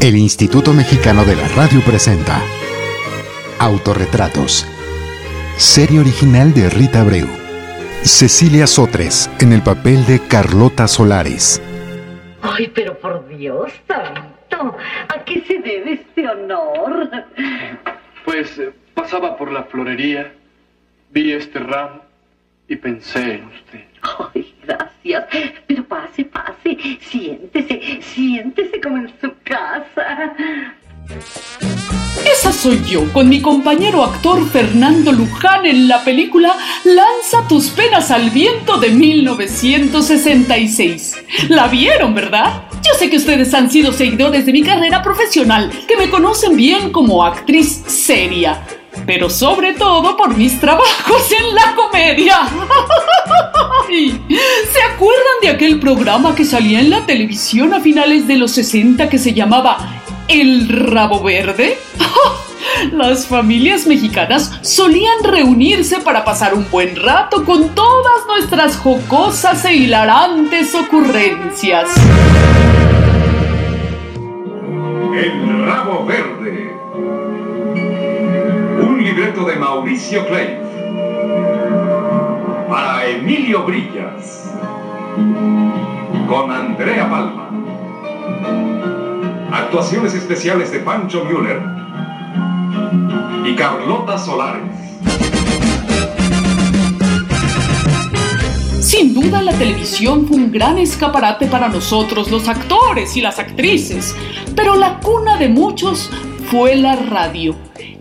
El Instituto Mexicano de la Radio presenta Autorretratos. Serie original de Rita Abreu. Cecilia Sotres en el papel de Carlota Solares. Ay, pero por Dios santo, ¿a qué se debe este honor? Pues eh, pasaba por la florería, vi este ramo y pensé en usted. Ay, gracias. Pero pase, pase. Siéntese, siéntese como en su. Esa soy yo, con mi compañero actor Fernando Luján en la película Lanza tus penas al viento de 1966. ¿La vieron, verdad? Yo sé que ustedes han sido seguidores de mi carrera profesional, que me conocen bien como actriz seria, pero sobre todo por mis trabajos en la comedia. ¿Se acuerdan de aquel programa que salía en la televisión a finales de los 60 que se llamaba El Rabo Verde? Las familias mexicanas solían reunirse para pasar un buen rato con todas nuestras jocosas e hilarantes ocurrencias. Mauricio Clay. Para Emilio Brillas. Con Andrea Palma. Actuaciones especiales de Pancho Müller y Carlota Solares. Sin duda la televisión fue un gran escaparate para nosotros, los actores y las actrices, pero la cuna de muchos fue la radio.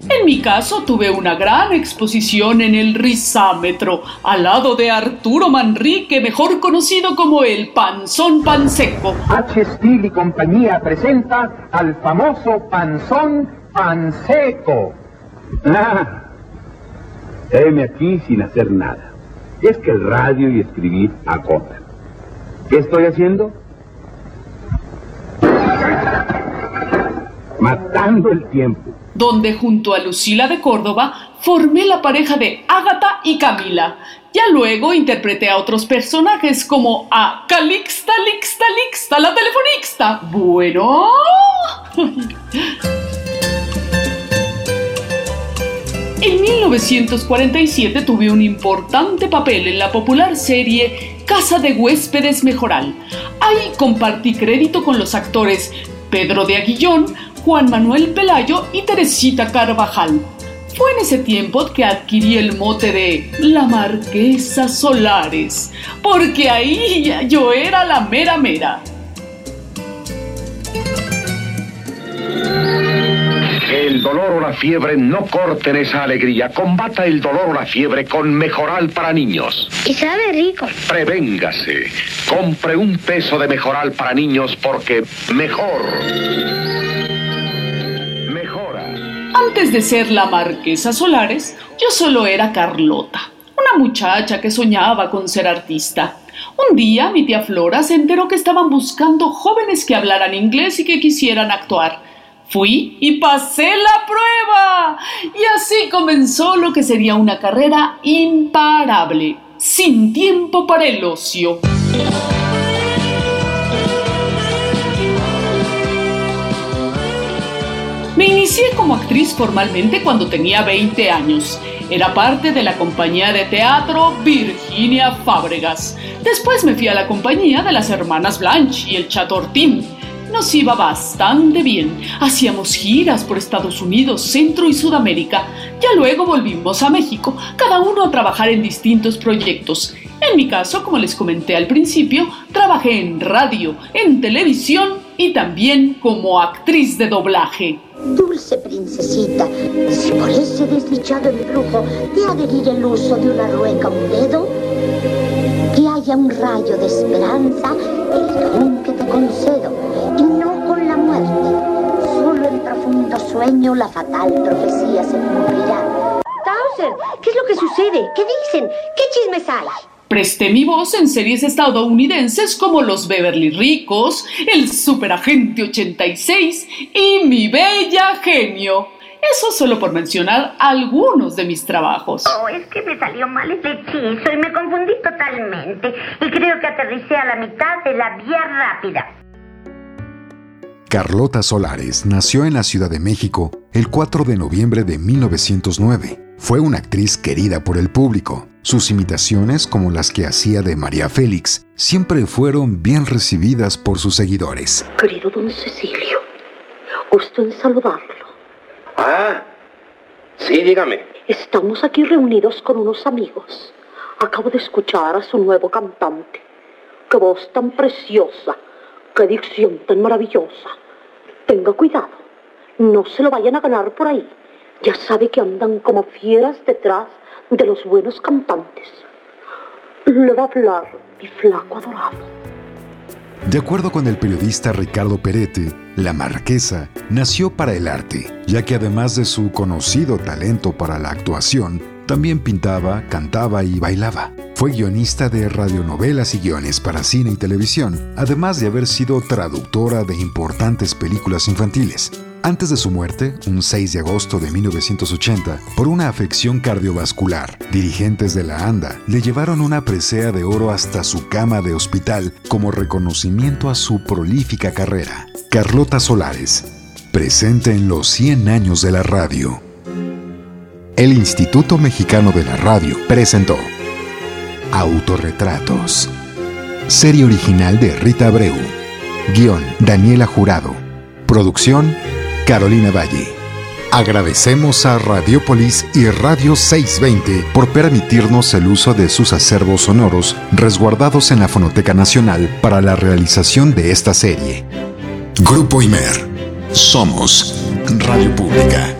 En mi caso tuve una gran exposición en el risámetro, al lado de Arturo Manrique, mejor conocido como el Panzón Panseco. H. Steel y compañía presenta al famoso Panzón Panseco. Ah, heme aquí sin hacer nada. Es que el radio y escribir agotan. ¿Qué estoy haciendo? Matando el tiempo. Donde junto a Lucila de Córdoba formé la pareja de Ágata y Camila. Ya luego interpreté a otros personajes como a Calixta, Lixta, Lixta, la telefonixta. Bueno. En 1947 tuve un importante papel en la popular serie Casa de Huéspedes Mejoral. Ahí compartí crédito con los actores Pedro de Aguillón, Juan Manuel Pelayo y Teresita Carvajal. Fue en ese tiempo que adquirí el mote de la Marquesa Solares, porque ahí yo era la mera mera. El dolor o la fiebre no corten esa alegría. Combata el dolor o la fiebre con Mejoral para niños. Y sabe rico. Prevéngase. Compre un peso de Mejoral para niños porque mejor. Antes de ser la Marquesa Solares, yo solo era Carlota, una muchacha que soñaba con ser artista. Un día mi tía Flora se enteró que estaban buscando jóvenes que hablaran inglés y que quisieran actuar. Fui y pasé la prueba. Y así comenzó lo que sería una carrera imparable, sin tiempo para el ocio. Inicié como actriz formalmente cuando tenía 20 años. Era parte de la compañía de teatro Virginia Fábregas. Después me fui a la compañía de las hermanas Blanche y el Chatortín. Nos iba bastante bien. Hacíamos giras por Estados Unidos, Centro y Sudamérica. Ya luego volvimos a México, cada uno a trabajar en distintos proyectos. En mi caso, como les comenté al principio, trabajé en radio, en televisión y también como actriz de doblaje. Dulce princesita, si por ese desdichado embrujo te ha de herir el uso de una rueca un dedo, que haya un rayo de esperanza, el don que te concedo, y no con la muerte. Solo en profundo sueño la fatal profecía se cumplirá. Towser, ¿qué es lo que sucede? ¿Qué dicen? ¿Qué chismes hay? Presté mi voz en series estadounidenses como Los Beverly Ricos, El Superagente 86 y Mi Bella Genio. Eso solo por mencionar algunos de mis trabajos. Oh, es que me salió mal ese hechizo y me confundí totalmente. Y creo que aterricé a la mitad de la vía rápida. Carlota Solares nació en la Ciudad de México el 4 de noviembre de 1909. Fue una actriz querida por el público. Sus imitaciones, como las que hacía de María Félix, siempre fueron bien recibidas por sus seguidores. Querido don Cecilio, gusto en saludarlo. Ah, sí, dígame. Estamos aquí reunidos con unos amigos. Acabo de escuchar a su nuevo cantante. Qué voz tan preciosa, qué dicción tan maravillosa. Tenga cuidado, no se lo vayan a ganar por ahí. Ya sabe que andan como fieras detrás de los buenos cantantes. Le va a hablar mi flaco adorado. De acuerdo con el periodista Ricardo Perete, la marquesa nació para el arte, ya que además de su conocido talento para la actuación, también pintaba, cantaba y bailaba. Fue guionista de radionovelas y guiones para cine y televisión, además de haber sido traductora de importantes películas infantiles. Antes de su muerte, un 6 de agosto de 1980, por una afección cardiovascular, dirigentes de la ANDA le llevaron una presea de oro hasta su cama de hospital como reconocimiento a su prolífica carrera. Carlota Solares, presente en los 100 años de la radio. El Instituto Mexicano de la Radio presentó Autorretratos. Serie original de Rita Abreu. Guión Daniela Jurado. Producción Carolina Valle. Agradecemos a Radiopolis y Radio 620 por permitirnos el uso de sus acervos sonoros resguardados en la Fonoteca Nacional para la realización de esta serie. Grupo Imer. Somos Radio Pública.